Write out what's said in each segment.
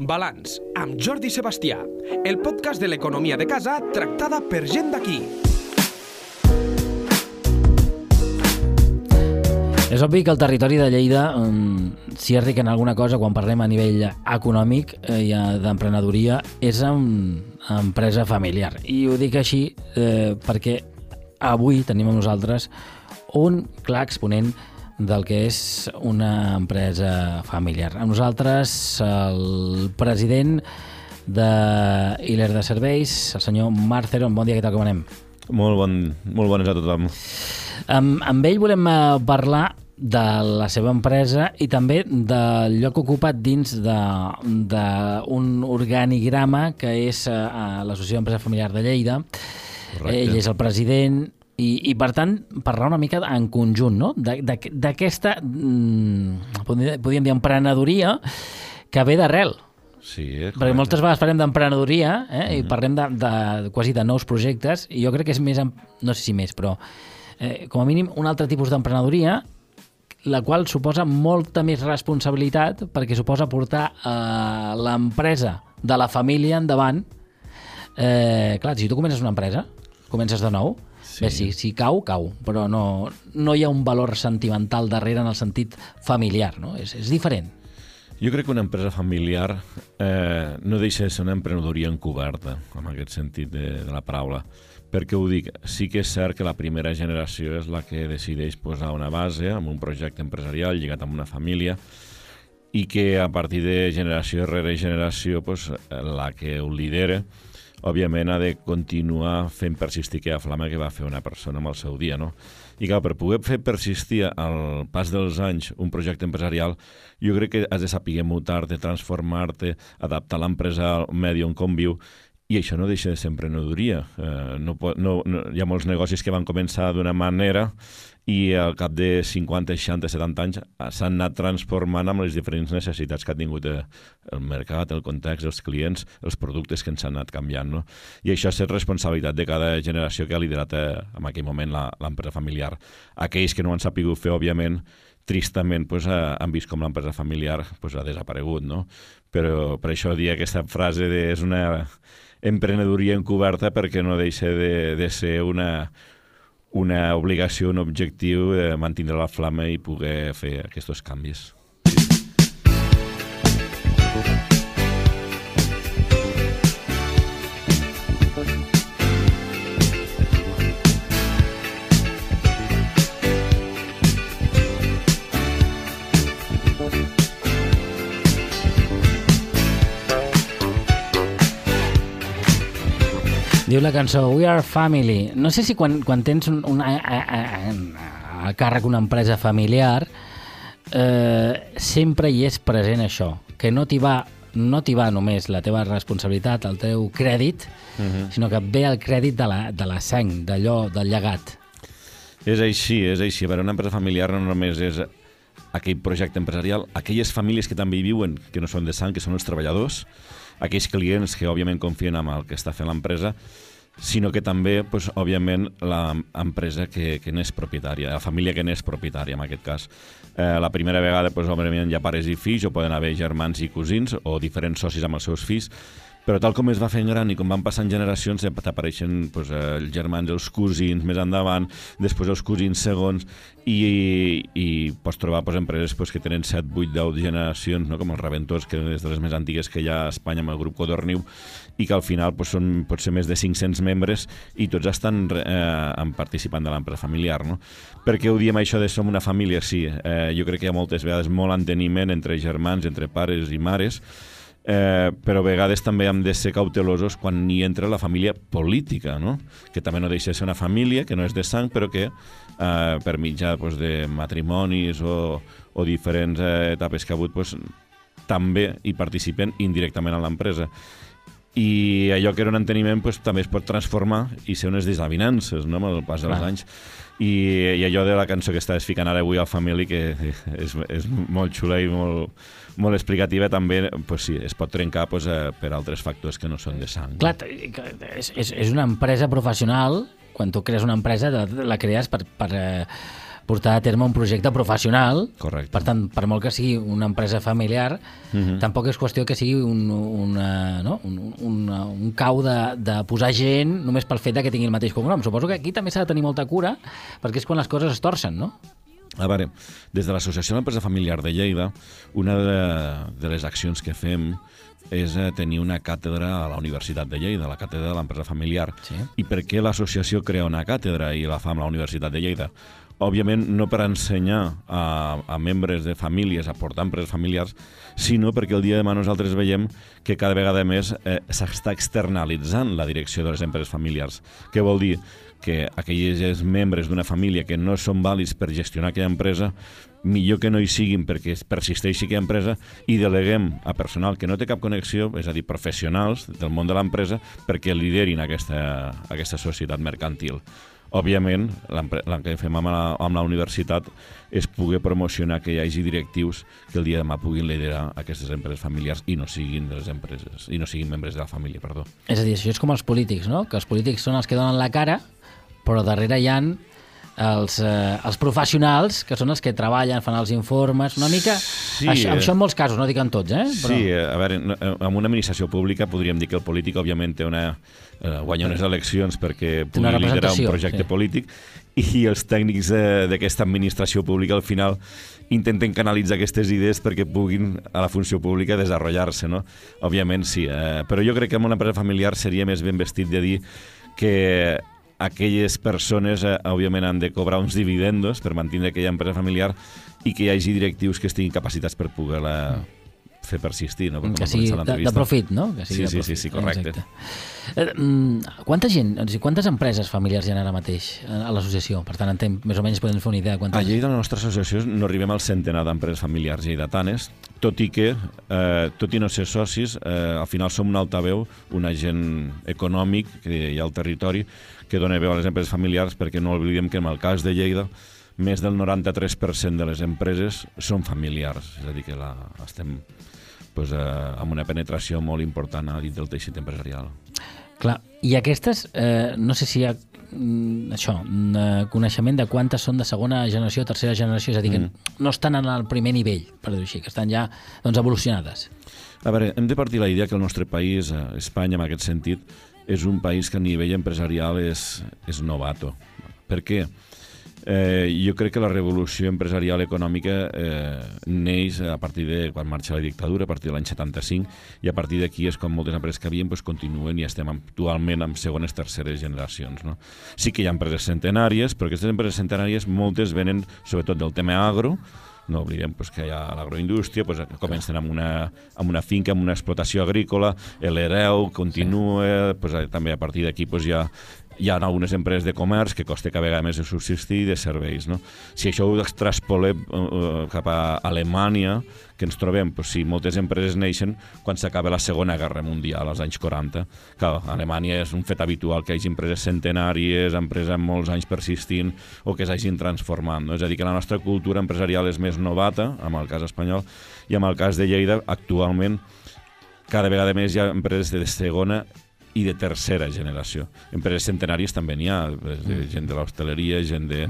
Balanç, amb Jordi Sebastià, el podcast de l'economia de casa tractada per gent d'aquí. És obvi que el territori de Lleida um, si és ric en alguna cosa quan parlem a nivell econòmic eh, i eh, d'emprenedoria és en empresa familiar. I ho dic així eh, perquè avui tenim amb nosaltres un clar exponent del que és una empresa familiar. Amb nosaltres el president de Hiler de Serveis, el senyor Marc Ceron. Bon dia, què tal, com anem? Molt, bon, molt bones a tothom. Amb, amb ell volem eh, parlar de la seva empresa i també del lloc ocupat dins d'un organigrama que és uh, l'Associació d'Empresa Familiar de Lleida. Correcte. Ell és el president, i, i per tant, parlar una mica en conjunt, no? D'aquesta, mm, podríem dir, emprenedoria que ve d'arrel. Sí, eh, Perquè moltes vegades parlem d'emprenedoria eh, uh -huh. i mhm. parlem de, de, quasi de nous projectes i jo crec que és més, no sé si més, però eh, com a mínim un altre tipus d'emprenedoria la qual suposa molta més responsabilitat perquè suposa portar eh, l'empresa de la família endavant. Eh, clar, si tu comences una empresa, comences de nou, Sí. Bé, si, si cau, cau, però no, no hi ha un valor sentimental darrere en el sentit familiar, no? És, és diferent. Jo crec que una empresa familiar eh, no deixa de ser una emprenedoria encoberta, en aquest sentit de, de la paraula. Per què ho dic? Sí que és cert que la primera generació és la que decideix posar una base amb un projecte empresarial lligat amb una família i que a partir de generació rere generació pues, la que ho lidera òbviament ha de continuar fent persistir aquella flama que va fer una persona amb el seu dia, no? I clar, per poder fer persistir al pas dels anys un projecte empresarial, jo crec que has de saber mutar-te, transformar-te, adaptar l'empresa al medi on conviu, i això no deixa de ser emprenedoria. Eh, no, no, no, hi ha molts negocis que van començar d'una manera i al cap de 50, 60, 70 anys s'han anat transformant amb les diferents necessitats que ha tingut eh, el mercat, el context, els clients, els productes que ens han anat canviant. No? I això és responsabilitat de cada generació que ha liderat eh, en aquell moment l'empresa familiar. Aquells que no han sapigut fer, òbviament, tristament pues, eh, han vist com l'empresa familiar pues, ha desaparegut. No? Però per això dir aquesta frase de, és una emprenedoria encoberta perquè no deixa de, de ser una, una obligació, un objectiu de mantenir la flama i poder fer aquests canvis. Diu la cançó We Are Family. No sé si quan, quan tens un, una, a, a, a, a càrrec una empresa familiar eh, sempre hi és present això, que no t'hi va no t'hi va només la teva responsabilitat, el teu crèdit, uh mhm. -huh. sinó que ve el crèdit de la, de la sang, d'allò, del llegat. És així, és així. Veure, una empresa familiar no només és aquell projecte empresarial, aquelles famílies que també hi viuen, que no són de sang, que són els treballadors, aquells clients que òbviament confien en el que està fent l'empresa, sinó que també, pues, òbviament, l'empresa que, que n'és propietària, la família que n'és propietària, en aquest cas. Eh, la primera vegada, pues, òbviament, hi ha pares i fills, o poden haver germans i cosins, o diferents socis amb els seus fills, però tal com es va fent gran i com van passant generacions t'apareixen pues, els germans, els cosins més endavant, després els cosins segons i, i pots trobar pues, empreses pues, que tenen 7, 8, 10 generacions, no? com els Reventors, que és de les més antigues que hi ha a Espanya amb el grup Codorniu, i que al final pues, són potser més de 500 membres i tots estan eh, participant de l'empresa familiar. No? Per què ho diem això de som una família? Sí, eh, jo crec que hi ha moltes vegades molt enteniment entre germans, entre pares i mares, eh, però a vegades també hem de ser cautelosos quan hi entra la família política, no? que també no deixa de ser una família, que no és de sang, però que eh, per mitjà pues, de matrimonis o, o diferents eh, etapes que ha hagut pues, també hi participen indirectament a l'empresa i allò que era un enteniment pues, també es pot transformar i ser unes desavinances no? amb el pas dels Clar. anys i, i allò de la cançó que estàs ficant ara avui al Family que és, és molt xula i molt, molt explicativa també pues sí, es pot trencar pues, eh, per altres factors que no són de sang. Clar, és, és, és una empresa professional, quan tu crees una empresa la crees per, per, eh, portar a terme un projecte professional. Correcte. Per tant, per molt que sigui una empresa familiar, uh -huh. tampoc és qüestió que sigui un, una, no? un, un, un cau de, de posar gent només pel fet de que tingui el mateix cognom. Suposo que aquí també s'ha de tenir molta cura, perquè és quan les coses es torcen, no? A veure, des de l'Associació de l'Empresa Familiar de Lleida, una de, de les accions que fem és eh, tenir una càtedra a la Universitat de Lleida, la càtedra de l'empresa familiar. Sí. I per què l'associació crea una càtedra i la fa amb la Universitat de Lleida? Òbviament, no per ensenyar a, a membres de famílies a portar empreses familiars, sinó perquè el dia de demà nosaltres veiem que cada vegada més eh, s'està externalitzant la direcció de les empreses familiars. Què vol dir? Que aquells membres d'una família que no són vàlids per gestionar aquella empresa, millor que no hi siguin perquè persisteixi aquella empresa i deleguem a personal que no té cap connexió, és a dir, professionals del món de l'empresa, perquè liderin aquesta, aquesta societat mercantil. Òbviament, el que fem amb la, amb la universitat és poder promocionar que hi hagi directius que el dia de demà puguin liderar aquestes empreses familiars i no siguin de les empreses, i no siguin membres de la família, perdó. És a dir, això és com els polítics, no? Que els polítics són els que donen la cara, però darrere hi han els, eh, els professionals, que són els que treballen, fan els informes, una mica... Sí, això, eh. això en molts casos, no dic en tots, eh? Però... Sí, a veure, no, eh, en una administració pública podríem dir que el polític, òbviament, té una, eh, guanya unes eleccions perquè pugui liderar un projecte sí. polític i els tècnics eh, d'aquesta administració pública al final intenten canalitzar aquestes idees perquè puguin a la funció pública desenvolupar-se, no? Òbviament sí, eh, però jo crec que en una empresa familiar seria més ben vestit de dir que aquelles persones, eh, òbviament, han de cobrar uns dividendos per mantenir aquella empresa familiar i que hi hagi directius que estiguin capacitats per poder-la fer persistir, no? Per que com sigui de, de profit, no? Que sigui Sí, sí, sí, sí, correcte. Exacte. Eh, mm, quanta gent, o sigui, quantes empreses familiars hi ha ara mateix eh, a l'associació? Per tant, entenc, més o menys podem fer una idea de A quantes... Lleida, la nostra associació, no arribem al centenar d'empreses familiars lleidatanes, tot i que, eh, tot i no ser socis, eh, al final som un altaveu, un agent econòmic que hi ha al territori, que dona veu a les empreses familiars, perquè no oblidem que en el cas de Lleida, més del 93% de les empreses són familiars, és a dir, que la, estem pues, eh, amb una penetració molt important a dins del teixit empresarial. Clar, i aquestes, eh, no sé si hi ha mm, això, mm, eh, coneixement de quantes són de segona generació, tercera generació, és a dir, que no estan en el primer nivell, per dir-ho així, que estan ja doncs, evolucionades. A veure, hem de partir la idea que el nostre país, eh, Espanya, en aquest sentit, és un país que a nivell empresarial és, és novato. Per què? Eh, jo crec que la revolució empresarial econòmica eh, neix a partir de quan marxa la dictadura, a partir de l'any 75, i a partir d'aquí és com moltes empreses que havien pues, continuen i estem actualment amb segones, terceres generacions. No? Sí que hi ha empreses centenàries, però aquestes empreses centenàries moltes venen sobretot del tema agro, no oblidem pues, que hi ha l'agroindústria, pues, comencen amb una, amb una finca, amb una explotació agrícola, l'hereu continua, pues, eh, també a partir d'aquí pues, hi ha hi ha algunes empreses de comerç que costa cada vegada més de subsistir i de serveis. No? Si això ho extraspolem uh, cap a Alemanya, que ens trobem, pues, si moltes empreses neixen quan s'acaba la Segona Guerra Mundial, als anys 40. Clar, a Alemanya és un fet habitual que hi hagi empreses centenàries, empreses amb molts anys persistint o que s'hagin transformant. No? És a dir, que la nostra cultura empresarial és més novata, amb el cas espanyol, i amb el cas de Lleida, actualment, cada vegada més hi ha empreses de segona i de tercera generació. Empreses centenàries també n'hi ha, de gent de l'hostaleria, gent de,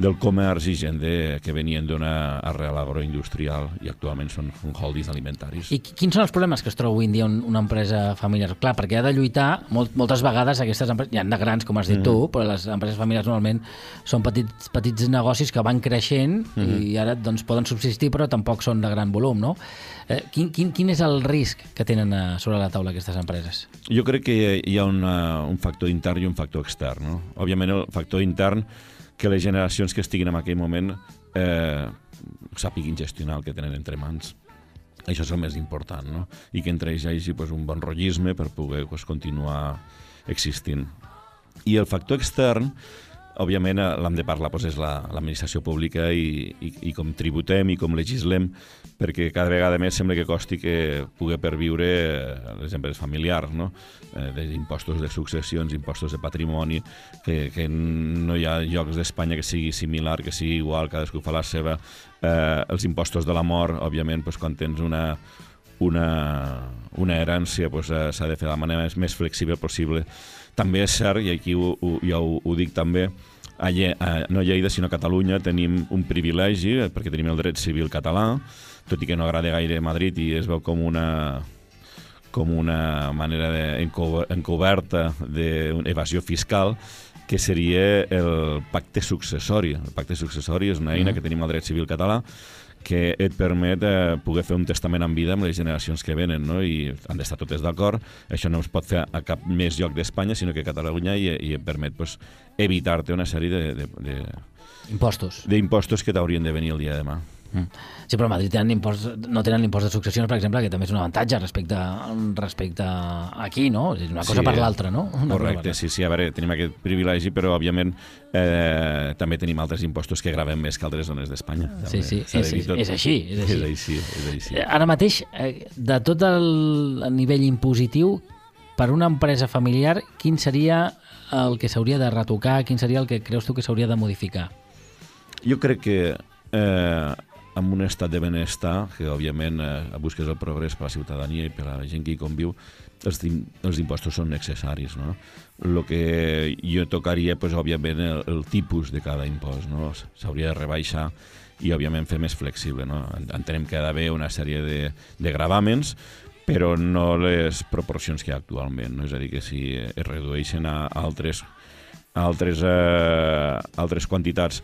del comerç i gent de, que venien d'una arrel agroindustrial i actualment són, són holdings alimentaris. I qui- quins són els problemes que es troba avui en dia un, una empresa familiar? Clar, perquè ha de lluitar, molt, moltes vegades aquestes empreses, hi ha de grans, com has dit tu, però les empreses familiars normalment són petits, petits negocis que van creixent i ara doncs, poden subsistir, però tampoc són de gran volum, no? Eh, quin, quin, quin és el risc que tenen a, sobre la taula aquestes empreses? Jo crec que hi ha una, un factor intern i un factor extern. No? Òbviament, el factor intern, que les generacions que estiguin en aquell moment eh, sàpiguin gestionar el que tenen entre mans. Això és el més important, no? I que entre ells hi hagi pues, un bon rotllisme per poder pues, continuar existint. I el factor extern, òbviament, eh, l'hem de parlar doncs, és la- l'administració pública i, i, i com tributem i com legislem, perquè cada vegada més sembla que costi que pugui perviure eh, les empreses familiars, no? Eh, impostos de successions, impostos de patrimoni, que, que no hi ha llocs d'Espanya que sigui similar, que sigui igual, cadascú fa la seva. Eh, els impostos de la mort, òbviament, doncs, quan tens una, una, una herència doncs, eh, s'ha de fer de la manera més, més flexible possible. També és cert, i aquí ho, ho, ja ho, ho dic també, a, Lle a no a Lleida, sinó a Catalunya, tenim un privilegi, eh, perquè tenim el dret civil català, tot i que no agrada gaire Madrid i es veu com una com una manera de, enco encoberta d'evasió fiscal, que seria el pacte successori. El pacte successori és una eina que tenim al dret civil català que et permet eh, poder fer un testament en vida amb les generacions que venen, no? i han d'estar totes d'acord. Això no es pot fer a cap més lloc d'Espanya, sinó que a Catalunya i, i et permet pues, evitar-te una sèrie de, de, de, Impostos. d'impostos que t'haurien de venir el dia de demà. Mm. Sí, però a Madrid tenen impost, no tenen l'impost de successions, per exemple, que també és un avantatge respecte, respecte aquí, no? És una cosa Sí, per l'altra, no? Una Correcte, sí, sí, a veure, tenim aquest privilegi, però òbviament eh, també tenim altres impostos que gravem més que altres zones d'Espanya. Sí, sí, és, és, tot. és així, és així. És així, és així. Eh, Ara mateix, eh, de tot el nivell impositiu, per una empresa familiar, quin seria el que s'hauria de retocar, quin seria el que creus tu que s'hauria de modificar? Jo crec que eh, amb un estat de benestar, que òbviament eh, busques el progrés per la ciutadania i per la gent que hi conviu, els, els impostos són necessaris. No? El que jo tocaria, pues, òbviament, el, el tipus de cada impost. No? S'hauria de rebaixar i, òbviament, fer més flexible. No? En- Entenem que ha d'haver una sèrie de, de gravàmens, però no les proporcions que hi ha actualment. No? És a dir, que si es redueixen a altres, a altres, eh, altres quantitats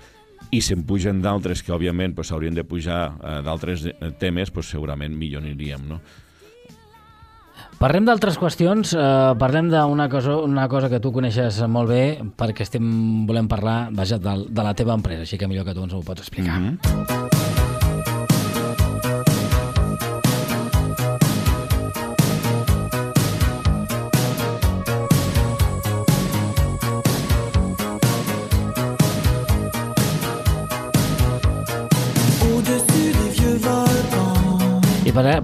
i se'n pugen d'altres que, òbviament, pues, s'haurien de pujar eh, d'altres eh, temes, pues, segurament millor aniríem, no? Parlem d'altres qüestions, eh, parlem d'una cosa, una cosa que tu coneixes molt bé, perquè estem volem parlar vaja, de, de la teva empresa, així que millor que tu ens ho pots explicar. Mm -hmm.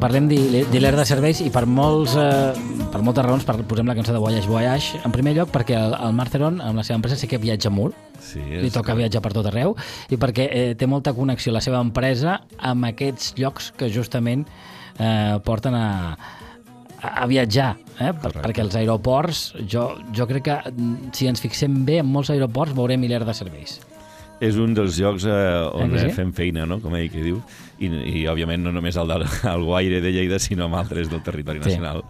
Parlem d'Hi- d'Hiler de Serveis i per, molts, eh, per moltes raons per, posem la cançó de Voyage Voyage. En primer lloc perquè el, el Marc Theron, amb la seva empresa, sí que viatja molt, Sí, li toca viatjar per tot arreu, i perquè eh, té molta connexió la seva empresa amb aquests llocs que justament eh, porten a, a, viatjar, eh? per, perquè els aeroports, jo, jo crec que mm, si ens fixem bé en molts aeroports veurem Hiler de Serveis. És un dels llocs eh, on Eh sí? fem feina, no? com ell que diu, i, i òbviament no només del, el Guaire de Lleida, sinó amb altres del territori Sí. nacional.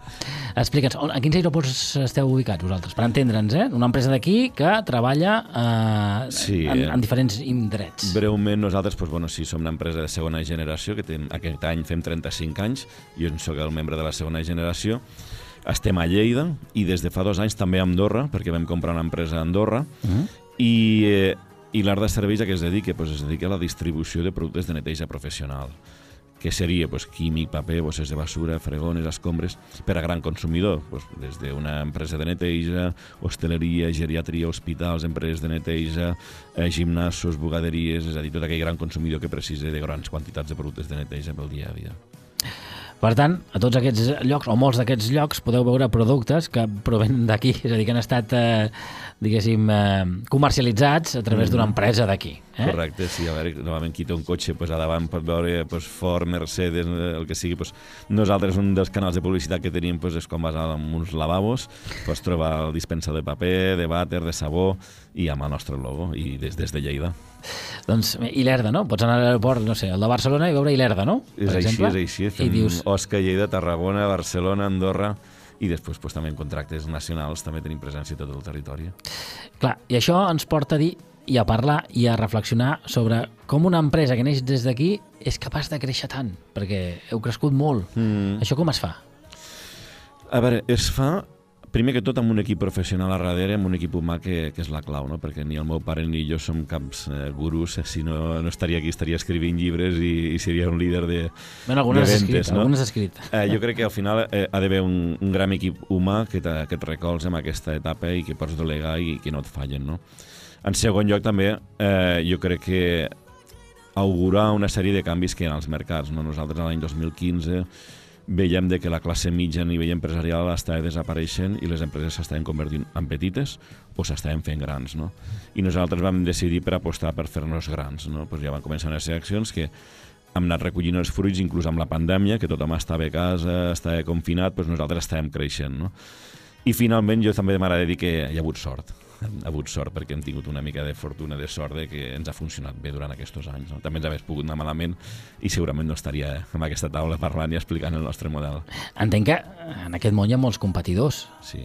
Explica'ns, on- a quins aeroports esteu ubicats vosaltres? Per entendre'ns, eh? Una empresa d'aquí que treballa eh, Sí, en, eh. en diferents indrets. Breument, nosaltres, doncs, bueno, sí, som una empresa de segona generació, que tem, aquest any fem 35 anys, jo en sóc el membre de la segona generació, estem a Lleida i des de fa dos anys també a Andorra, perquè vam comprar una empresa a Andorra, Mhm. i, eh, i l'art de serveis a què es dedica? Pues es dedica a la distribució de productes de neteja professional que seria pues, químic, paper, bosses de basura, fregones, escombres, per a gran consumidor, pues, des d'una empresa de neteja, hostaleria, geriatria, hospitals, empreses de neteja, eh, gimnasos, bugaderies, és a dir, tot aquell gran consumidor que precisa de grans quantitats de productes de neteja pel dia a dia. Per tant, a tots aquests llocs, o molts d'aquests llocs, podeu veure productes que provenen d'aquí, és a dir, que han estat, eh, diguéssim, eh, comercialitzats a través d'una empresa d'aquí. Eh? Correcte, sí, a veure, normalment qui té un cotxe pues, a davant pot veure pues, Ford, Mercedes, eh, el que sigui. Pues, nosaltres, un dels canals de publicitat que tenim pues, és com vas en uns lavabos, pots trobar el dispensa de paper, de vàter, de sabó, i amb el nostre logo, i des, des de Lleida. Doncs Ilerda, no? Pots anar a l'aeroport, no sé, el de Barcelona i veure Ilerda, no? És Per així, exemple. és així. I Fem dius, Osca, Lleida, Tarragona, Barcelona, Andorra, i després pues, també en contractes nacionals també tenim presència a tot el territori. clar, i això ens porta a dir i a parlar i a reflexionar sobre com una empresa que neix des d'aquí és capaç de créixer tant, perquè heu crescut molt. Mm. Això com es fa? A veure, es fa primer que tot amb un equip professional a darrere, amb un equip humà que, que és la clau, no? perquè ni el meu pare ni jo som caps eh, gurus, eh, si no, no estaria aquí, estaria escrivint llibres i, i seria un líder de, Bueno, algunes de ventes, escrit, no? algunes has escrit. Eh, jo crec que al final eh, ha d'haver un, un gran equip humà que, te- que et recolza en aquesta etapa i que pots delegar i que no et fallen. No? En segon lloc, també, eh, jo crec que augurar una sèrie de canvis que hi ha als mercats. No? Nosaltres, l'any 2015, veiem de que la classe mitja a nivell empresarial estava desapareixent i les empreses s'estaven convertint en petites o s'estaven fent grans. No? I nosaltres vam decidir per apostar per fer-nos grans. No? Pues ja van començar ser accions que hem anat recollint els fruits, inclús amb la pandèmia, que tothom estava a casa, estava confinat, doncs nosaltres estàvem creixent. No? I finalment jo també m'agrada dir que hi ha hagut sort. Hem hagut sort perquè hem tingut una mica de fortuna, de sort de que ens ha funcionat bé durant aquests anys. No? També ens hagués pogut anar malament i segurament no estaria en aquesta taula parlant i explicant el nostre model. Entenc que en aquest món hi ha molts competidors. Sí,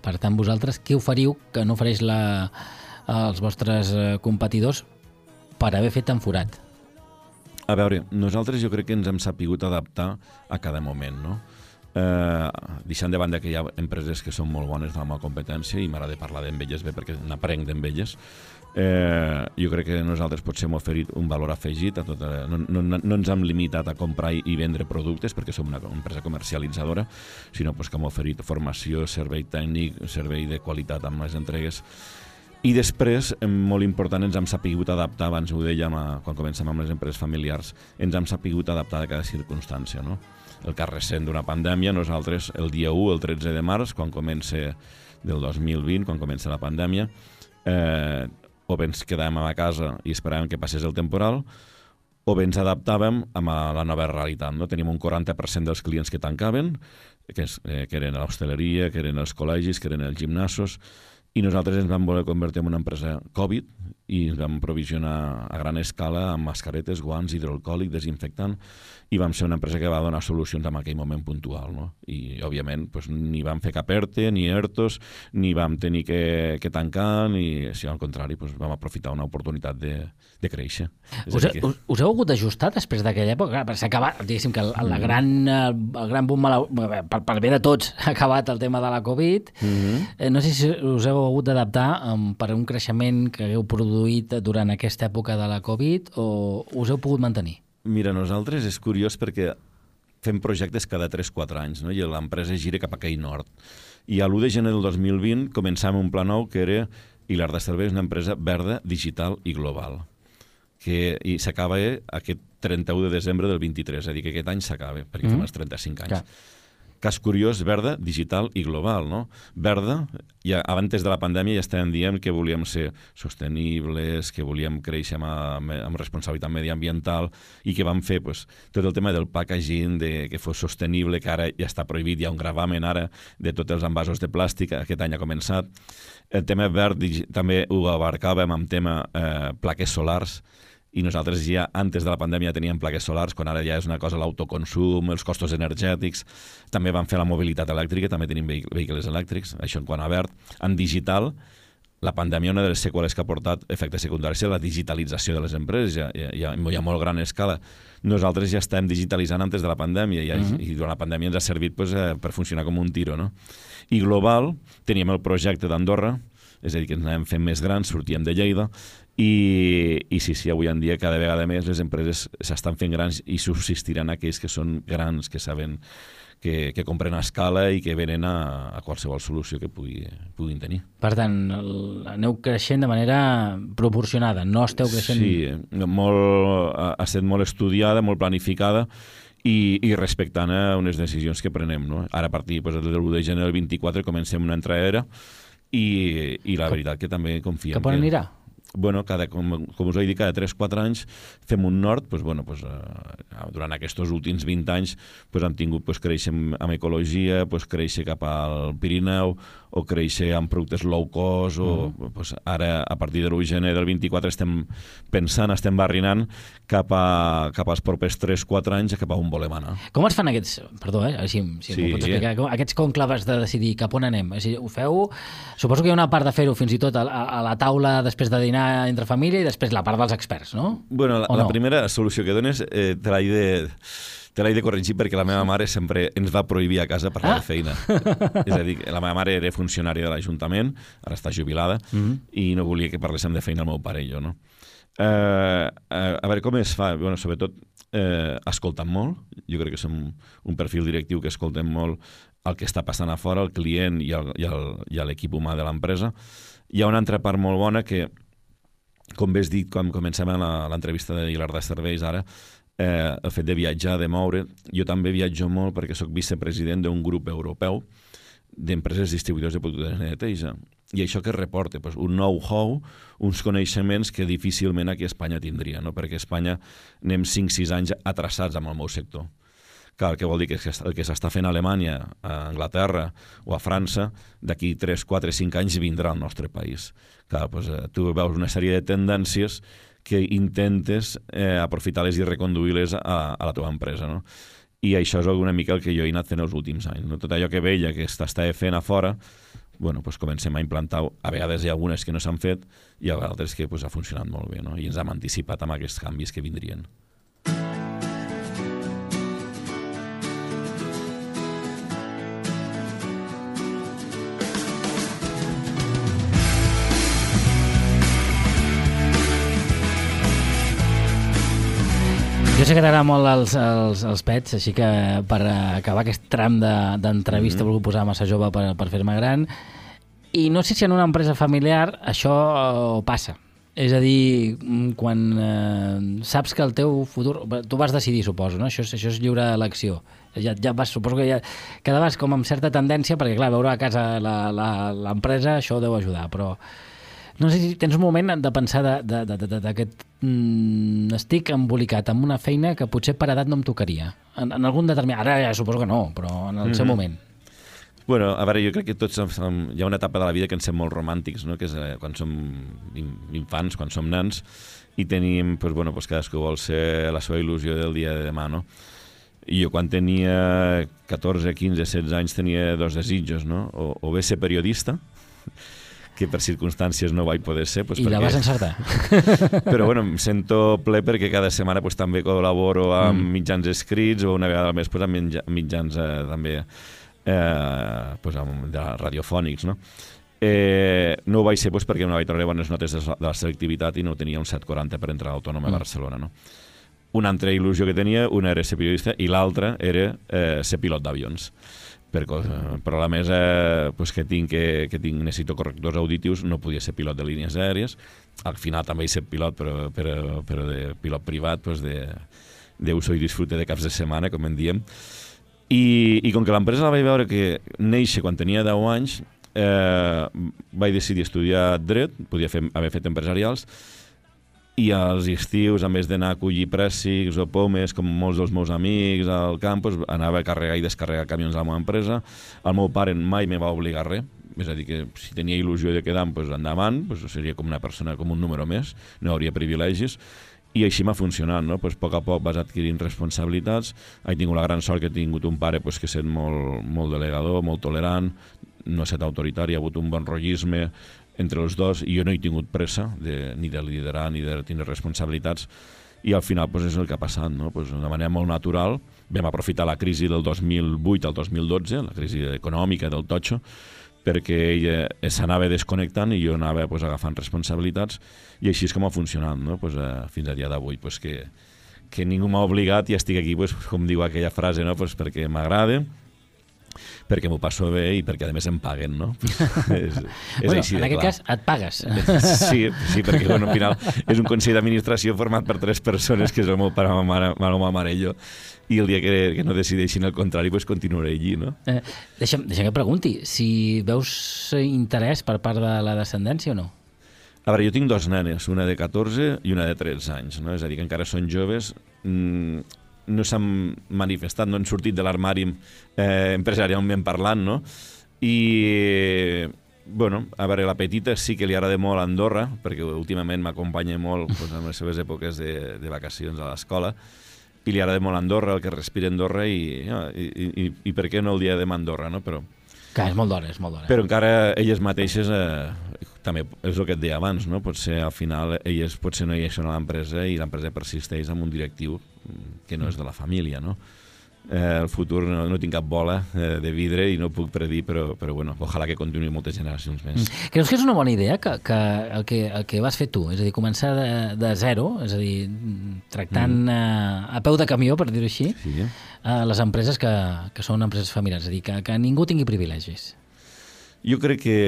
Per tant, vosaltres què oferiu que no ofereix la, els vostres eh, competidors per haver fet tan forat? A veure, nosaltres jo crec que ens hem sapigut adaptar a cada moment, no? Eh, deixant de banda que hi ha empreses que són molt bones de la meva competència i m'agrada parlar d'elles bé perquè n'aprenc d'elles eh, jo crec que nosaltres potser hem oferit un valor afegit a tota, no, no, no ens hem limitat a comprar i vendre productes perquè som una empresa comercialitzadora sinó pues, que hem oferit formació, servei tècnic servei de qualitat amb les entregues i després, em, molt important, ens hem sapigut adaptar, abans ho dèiem a, quan comencem amb les empreses familiars, ens hem sapigut adaptar a cada circumstància. No? El cas recent d'una pandèmia, nosaltres el dia 1, el 13 de març, quan comença del 2020, quan comença la pandèmia, eh, o bé ens quedàvem a casa i esperàvem que passés el temporal, o bé ens adaptàvem a la nova realitat. No? Tenim un 40% dels clients que tancaven, que, eh, que eren l'hostaleria, que eren els col·legis, que eren els gimnasos, i nosaltres ens vam voler convertir en una empresa Covid i ens vam provisionar a gran escala amb mascaretes, guants, hidroalcohòlic, desinfectant, i vam ser una empresa que va donar solucions en aquell moment puntual. No? I, òbviament, pues, ni vam fer cap ERTE, ni ERTOs, ni vam tenir que, que tancar, ni, si al contrari, pues, vam aprofitar una oportunitat de, de créixer. És Us, que- us, us heu hagut d'ajustar després d'aquella època? S'ha acabat, diguéssim que el, Mm. la gran, eh, el gran boom, malau- per, per bé de tots, ha acabat el tema de la Covid. Mhm. Eh, no sé si us heu hagut d'adaptar um, per un creixement que hagueu produït durant aquesta època de la Covid o us heu pogut mantenir? Mira, nosaltres és curiós perquè fem projectes cada 3-4 anys no? i l'empresa gira cap a aquell nord. I a l'1 de gener del 2020 començàvem un pla nou que era Hilar de Serveis, una empresa verda, digital i global que i s'acaba eh, aquest 31 de desembre del 23, és a dir, que aquest any s'acaba, perquè mm Mhm. fem els 35 anys. Clar. Cas curiós, verda, digital i global, no? Verda, ja, abans de la pandèmia ja estàvem dient que volíem ser sostenibles, que volíem créixer amb, amb, responsabilitat mediambiental i que vam fer pues, tot el tema del packaging, de que fos sostenible, que ara ja està prohibit, hi ha un gravamen ara de tots els envasos de plàstic, aquest any ha començat. El tema verd també ho abarcàvem amb tema eh, plaques solars, i nosaltres ja, antes de la pandèmia, teníem plaques solars, quan ara ja és una cosa l'autoconsum, els costos energètics, també vam fer la mobilitat elèctrica, també tenim vehi- vehicles elèctrics, això en quant a verd. En digital, la pandèmia, una de les seqüeles que ha portat efectes secundaris és la digitalització de les empreses, ja, ja, ja, ja a molt gran escala. Nosaltres ja estem digitalitzant antes de la pandèmia i, Mhm. i durant la pandèmia ens ha servit pues, eh, per funcionar com un tiro. No? I global, teníem el projecte d'Andorra, és a dir, que ens anàvem fent més grans, sortíem de Lleida, i, i sí, sí, avui en dia cada vegada més les empreses s'estan fent grans i subsistiran aquells que són grans, que saben que, que compren a escala i que venen a, a qualsevol solució que pugui, puguin tenir. Per tant, el, aneu creixent de manera proporcionada, no esteu creixent... Sí, molt, ha, estat molt estudiada, molt planificada i, i respectant a unes decisions que prenem. No? Ara a partir pues, del 1 de gener del 24 comencem una entrada i, i la veritat que també confiem Cap on que... bueno, cada, com, com us he dit, cada 3-4 anys fem un nord, doncs, bueno, doncs, eh, durant aquests últims 20 anys doncs, hem tingut doncs, créixer amb, ecologia, doncs, créixer cap al Pirineu, o créixer amb productes low cost, o doncs, ara, a partir de l'1 de gener del 24, estem pensant, estem barrinant cap, a, cap als propers 3-4 anys cap a on volem anar. Com es fan aquests... Perdó, eh? Si, si Sí. m'ho pots explicar. Com- Aquests conclaves de decidir cap on anem. Dir, ho feu... Suposo que hi ha una part de fer-ho fins i tot a, a, a la taula després de dinar entre família i després la part dels experts, no? Bueno, la, O la no? primera solució que dones eh, te l'he de te l'he de corregir perquè la meva mare sempre ens va prohibir a casa parlar Ah. de feina. És a dir, la meva mare era funcionària de l'Ajuntament, ara està jubilada, Mhm. i no volia que parléssim de feina el meu pare i jo, no? Eh, eh, a veure com es fa, bueno, sobretot eh, escoltant molt, jo crec que som un perfil directiu que escoltem molt el que està passant a fora, el client i l'equip humà de l'empresa. Hi ha una altra part molt bona que, com bé has dit quan comencem a l'entrevista de Hilar de Serveis ara, eh, el fet de viatjar, de moure, jo també viatjo molt perquè sóc vicepresident d'un grup europeu d'empreses distribuïdors de productes de neteja. I això que reporta? Pues un know-how, uns coneixements que difícilment aquí a Espanya tindria, no? perquè a Espanya anem 5-6 anys atrasats amb el meu sector. Clar, què vol dir? Que el que s'està fent a Alemanya, a Anglaterra o a França, d'aquí 3, 4, 5 anys vindrà al nostre país. Clar, doncs, tu veus una sèrie de tendències que intentes eh, aprofitar-les i reconduir-les a, a la teva empresa, no? I això és una mica el que jo he anat fent els últims anys. No? Tot allò que veia que s'està fent a fora, bueno, pues comencem a implantar, a vegades hi ha algunes que no s'han fet i a altres que pues, ha funcionat molt bé, no? i ens hem anticipat amb aquests canvis que vindrien. Sé que t'agraden molt els, els, els pets, així que per acabar aquest tram d'entrevista de, mm -hmm. volgut posar massa jove per, per fer-me gran. I no sé si en una empresa familiar això eh, passa. És a dir, mm, quan eh, saps que el teu futur... Tu vas decidir, suposo, no? Això, és- això és lliure elecció. Ja, ja vas, suposo que ja quedaves com amb certa tendència, perquè, clar, veure a casa la- la- l'empresa, això deu ajudar, però... No sé si tens un moment de pensar de- de- de- de- de- d'aquest... Mm, estic embolicat amb una feina que potser per edat no em tocaria. En, en algun determinat... Ara ja suposo que no, però en el mm -hmm. seu moment. Bueno, a veure, jo crec que tots som, hi ha una etapa de la vida que ens sem molt romàntics, no? que és eh, quan som in- infants, quan som nans, i tenim, pues, bueno, pues cadascú vol ser la seva il·lusió del dia de demà, no? I jo quan tenia 14, 15, 16 anys tenia dos desitjos, no? O, o bé ser periodista, que per circumstàncies no vaig poder ser. Pues I la perquè- vas encertar. però bueno, em sento ple perquè cada setmana pues, també col·laboro amb Mm. mitjans escrits o una vegada al mes pues, amb mitja- mitjans eh, també eh, pues, amb, de radiofònics, no? Eh, no ho vaig ser pues, perquè no vaig treure bones notes de, de la selectivitat i no tenia un 740 per entrar a l'Autònoma Mm. a Barcelona, no? Una altra il·lusió que tenia, una era ser periodista i l'altra era eh, ser pilot d'avions per, co- però a més eh, pues que, tinc, que, que tinc, necessito correctors auditius no podia ser pilot de línies aèries. Al final també he ser pilot però, però, però de pilot privat pues de, d'uso i disfrute de caps de setmana com en diem. I, i com que l'empresa la vaig veure que néixer quan tenia 10 anys eh, vaig decidir estudiar dret podia fer, haver fet empresarials i als estius, a més d'anar a collir prèssics o pomes, com molts dels meus amics al camp, doncs, anava a carregar i descarregar camions a la meva empresa. El meu pare mai me va obligar res, és a dir, que si tenia il·lusió de quedar, doncs endavant, doncs seria com una persona, com un número més, no hauria privilegis, i així m'ha funcionat, no? Pues, a poc a poc vas adquirint responsabilitats. He tingut la gran sort que he tingut un pare pues, que sent molt, molt delegador, molt tolerant, no ha estat autoritari, ha hagut un bon rotllisme entre els dos i jo no he tingut pressa de, ni de liderar ni de tindre responsabilitats i al final pues, és el que ha passat, no? pues, de manera molt natural. Vam aprofitar la crisi del 2008 al 2012, la crisi econòmica del totxo, perquè ella s'anava desconnectant i jo anava pues, agafant responsabilitats i així és com ha funcionat no? pues, eh, fins a dia d'avui pues, que, que ningú m'ha obligat i estic aquí pues, com diu aquella frase no? pues, perquè m'agrada perquè m'ho passo bé i perquè a més em paguen, no? és, és bueno, així en aquest clar. cas et pagues. Sí, sí, perquè bueno, al final és un consell d'administració format per tres persones, que és el meu pare, ma mare, ma mare, mare i jo, i el dia que, que no decideixin el contrari, pues continuaré allí, no? Eh, deixa'm, deixa'm que pregunti, si veus interès per part de la descendència o no? A veure, jo tinc dos nenes, una de 14 i una de 13 anys, no? és a dir, que encara són joves, mm, no s'han manifestat, no han sortit de l'armari eh, empresarialment parlant, no? I, bueno, a veure, la petita sí que li agrada molt a Andorra, perquè últimament m'acompanya molt pues, en les seves èpoques de, de vacacions a l'escola, i li agrada molt Andorra, el que respira Andorra, i, ja, i, i, i per què no el dia de Andorra, no? Però, Que és molt d'hora, és molt d'hora. però encara elles mateixes, eh, també és el que et deia abans, no? potser al final elles potser no hi són a l'empresa i l'empresa persisteix amb un directiu que no és de la família. No? Eh, el futur no, no tinc cap bola eh, de vidre i no puc predir, però, però bueno, ojalà que continuï moltes generacions més. Mm. Creus que és una bona idea que, que, el, que el que vas fer tu, és a dir, començar de, de zero, és a dir, tractant mm. a, a peu de camió, per dir-ho així, Sí, eh? a les empreses que, que són empreses familiars, és a dir, que, que ningú tingui privilegis. Jo crec que,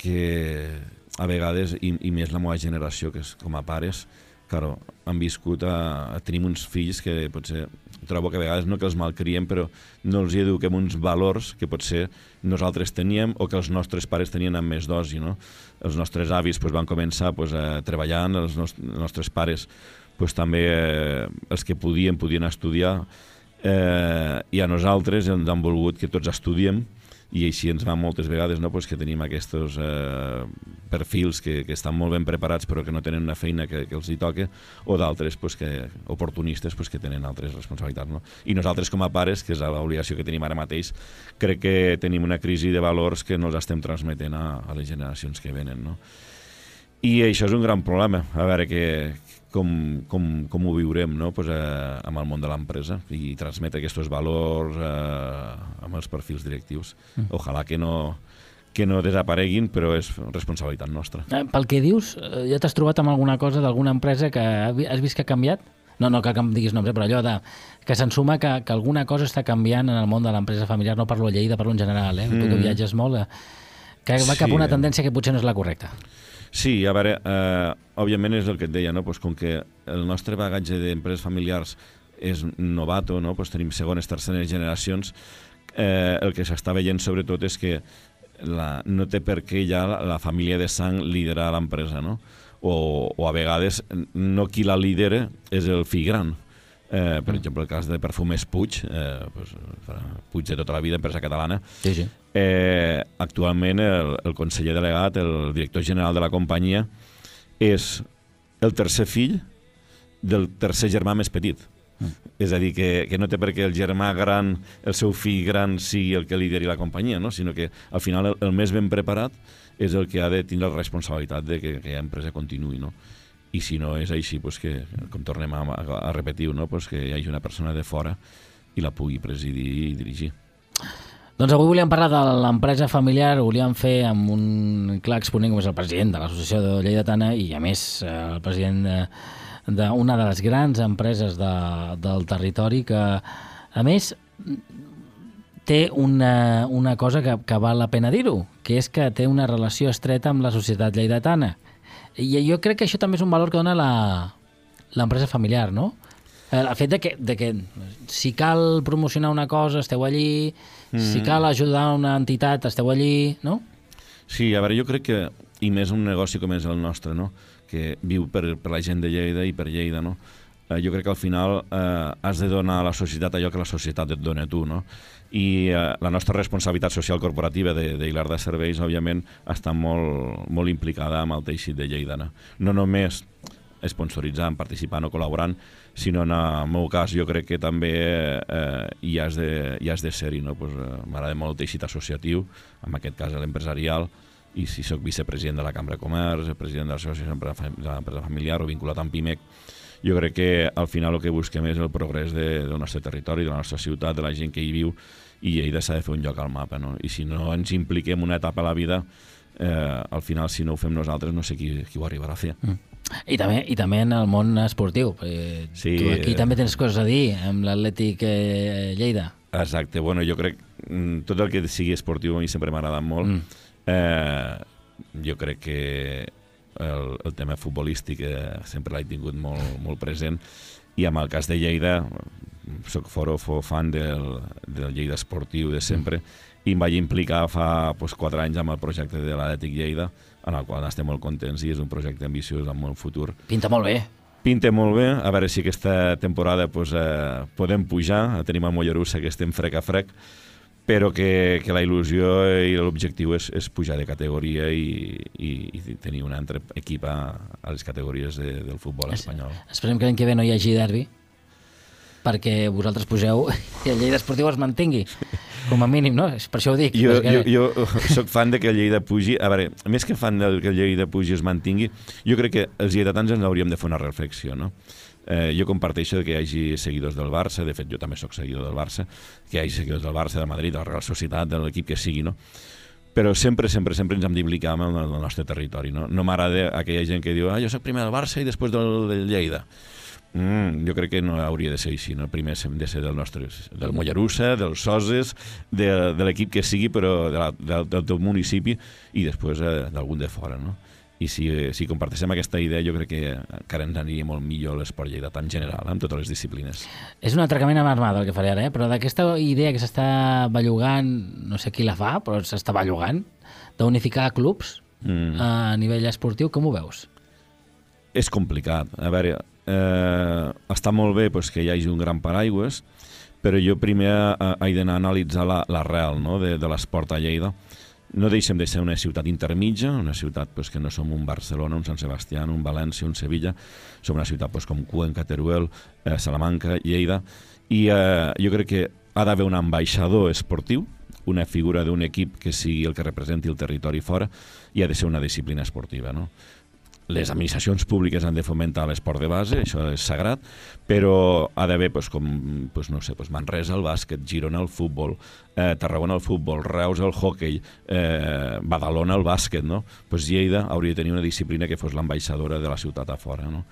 que a vegades, i, i més la meva generació, que és com a pares, claro, han viscut a, a tenim uns fills que potser trobo que a vegades no que els malcriem, però no els hi eduquem uns valors que potser nosaltres teníem o que els nostres pares tenien amb més dosi, no? Els nostres avis pues, van començar pues, a treballant, els, nos els nostres pares pues, també eh, els que podien, podien estudiar, eh, i a nosaltres ens han volgut que tots estudiem i així ens va moltes vegades no, pues que tenim aquests eh, perfils que, que estan molt ben preparats però que no tenen una feina que, que els hi toca o d'altres pues, que, oportunistes pues, que tenen altres responsabilitats. No? I nosaltres com a pares, que és l'obligació que tenim ara mateix, crec que tenim una crisi de valors que no els estem transmetent a, a les generacions que venen. No? I això és un gran problema, a veure que, com, com, com ho viurem no? pues, eh, amb el món de l'empresa i transmetre aquests valors eh, amb els perfils directius. Mm. Ojalà que no, que no desapareguin, però és responsabilitat nostra. Eh, Pel que dius, eh, ja t'has trobat amb alguna cosa d'alguna empresa que has vist que ha canviat? No, no que em diguis noms, però allò de, que s'ensuma que, que alguna cosa està canviant en el món de l'empresa familiar, no parlo a Lleida, parlo en general, eh? Mm. Tu que viatges molt, eh? que va cap a una Sí. tendència que potser no és la correcta. Sí, a veure, eh, òbviament és el que et deia, no? pues com que el nostre bagatge d'empreses familiars és novato, no? pues tenim segones, terceres generacions, eh, el que s'està veient sobretot és que la, no té per què ja la, la família de sang liderar l'empresa, no? O, o a vegades no qui la lidera és el fill gran. Eh, per exemple, el cas de Perfumes Puig, eh, pues, Puig de tota la vida, empresa catalana, Sí, sí. Eh, actualment el, el conseller delegat, el director general de la companyia, és el tercer fill del tercer germà més petit. Mm. És a dir, que, que no té per què el germà gran, el seu fill gran, sigui el que lideri la companyia, no? sinó que al final el, el més ben preparat és el que ha de tindre la responsabilitat de que, que l'empresa continuï. No? I si no és així, pues que, com tornem a, a, a repetir, no? pues que hi hagi una persona de fora i la pugui presidir i dirigir. Doncs avui volíem parlar de l'empresa familiar, ho volíem fer amb un clar exponent com és el president de l'Associació de Lleidatana i a més eh, el president de- d'una de, de les grans empreses de, del territori que a més té una, una cosa que, que val la pena dir-ho, que és que té una relació estreta amb la societat lleidatana. I jo crec que això també és un valor que dona l'empresa familiar, no? Eh, El fet de que, de que si cal promocionar una cosa, esteu allí, mm. si cal ajudar una entitat, esteu allí, no? Sí, a veure, jo crec que, i més un negoci com és el nostre, no? que viu per, per la gent de Lleida i per Lleida, no? Eh, jo crec que al final eh, has de donar a la societat allò que la societat et dona a tu, no? I eh, la nostra responsabilitat social corporativa de, de Hilar de Serveis, òbviament, està molt, molt implicada amb el teixit de Lleida, no? No només sponsoritzant, participant o col·laborant, sinó en el meu cas jo crec que també eh, hi has de, hi has de ser-hi. No? Pues, eh, M'agrada molt el teixit associatiu, en aquest cas l'empresarial, i si sóc vicepresident de la Cambra de Comerç, president de l'Associació de l'Empresa Familiar o vinculat amb PIMEC, jo crec que al final el que busquem és el progrés de, del nostre territori, de la nostra ciutat, de la gent que hi viu, i Lleida s'ha de fer un lloc al mapa. No? I si no ens impliquem una etapa a la vida, eh, al final, si no ho fem nosaltres, no sé qui, qui ho arribarà a fer. Mm. I també, I també en el món esportiu. Sí, tu aquí eh. també tens coses a dir amb l'Atlètic eh, Lleida. Exacte, bueno, jo crec mm, tot el que sigui esportiu a mi sempre m'ha agradat molt. Mm. Eh, jo crec que el, el tema futbolístic eh, sempre l'he tingut molt, molt present i amb el cas de Lleida soc foro, fo fan del, del Lleida esportiu de sempre i em vaig implicar fa pues, 4 anys amb el projecte de l'Atlètic Lleida en el qual estem molt contents i és un projecte ambiciós amb molt futur Pinta molt bé. Pinta molt bé, a veure si aquesta temporada pues, eh, podem pujar, tenim el Mollerussa que estem frec a frec, però que, que la il·lusió i l'objectiu és, és pujar de categoria i, i, i tenir un altre equip a, a les categories de, del futbol espanyol. Esperem que l'any que ve no hi hagi derbi, perquè vosaltres pugeu i el Lleida Esportiu es mantingui, com a mínim, no? És Per això ho dic. Jo, perquè- jo, jo sóc fan de que el Lleida pugi, a veure, més que fan de que el Lleida pugi es mantingui, jo crec que els lleidatans ens hauríem de fer una reflexió, no? Eh, jo comparteixo que hi hagi seguidors del Barça, de fet jo també sóc seguidor del Barça, que hi hagi seguidors del Barça, del Madrid, de la Real Societat, de l'equip que sigui, no? Però sempre, sempre, sempre ens hem d'implicar amb el, el nostre territori, no? No m'agrada aquella gent que diu ah, jo sóc primer del Barça i després del, del Lleida. Mm, jo crec que no hauria de ser així, no? primer hem de ser del nostre, del Mollerussa, dels Soses, de, de l'equip que sigui, però de la, del, del teu municipi i després eh, d'algun de fora, no? I si, eh, si comparteixem aquesta idea, jo crec que encara ens aniria molt millor l'esport lleidatà en general, amb totes les disciplines. És un atracament amb armada el que faré ara, eh? però d'aquesta idea que s'està bellugant, no sé qui la fa, però s'està bellugant, d'unificar clubs Mm. a nivell esportiu, com ho veus? és complicat. A veure, eh, està molt bé pues, que hi hagi un gran paraigües, però jo primer eh, he d'anar a analitzar la- l'arrel no? de, de l'esport a Lleida. No deixem de ser una ciutat intermitja, una ciutat pues, que no som un Barcelona, un Sant Sebastià, un València, un Sevilla, som una ciutat pues, com Cuenca, Teruel, eh, Salamanca, Lleida, i eh, jo crec que ha d'haver un ambaixador esportiu, una figura d'un equip que sigui el que representi el territori fora, i ha de ser una disciplina esportiva, no? Les administracions públiques han de fomentar l'esport de base, això és sagrat, però ha d'haver, pues, com, pues, no sé, pues, Manresa el bàsquet, Girona el futbol, eh, Tarragona el futbol, Reus el hockey, eh, Badalona el bàsquet, no? Pues Lleida hauria de tenir una disciplina que fos l'ambaixadora de la ciutat a fora, no?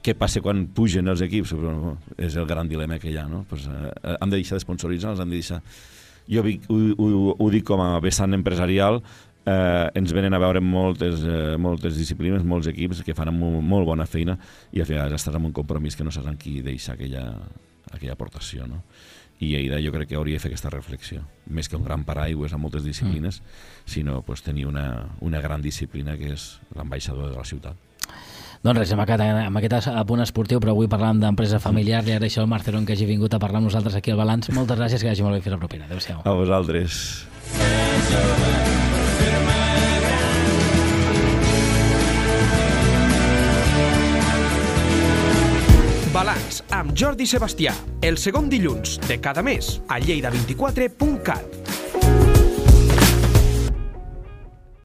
Què passa quan pugen els equips? És el gran dilema que hi ha, no? Pues, eh, hem de deixar d'esponsoritzar, els hem de deixar... Jo ho, ho, ho dic com a vessant empresarial, eh, ens venen a veure moltes, eh, moltes disciplines, molts equips que fan molt, molt bona feina i al final estàs amb un compromís que no saps amb qui deixar aquella, aquella aportació, no? I Lleida jo crec que hauria de fer aquesta reflexió. Més que un gran paraigües a moltes disciplines, mm. sinó pues, tenir una, una gran disciplina que és l'ambaixador de la ciutat. Doncs res, amb aquest, amb aquest apunt esportiu, però avui parlàvem d'empresa familiar, li agraeixo al Marcelon que hagi vingut a parlar amb nosaltres aquí al Balanç. Moltes gràcies, que vagi molt bé fins la propera. Adéu-siau. A vosaltres. Amb Jordi Sebastià, el segon dilluns de cada mes a lleida24.cat.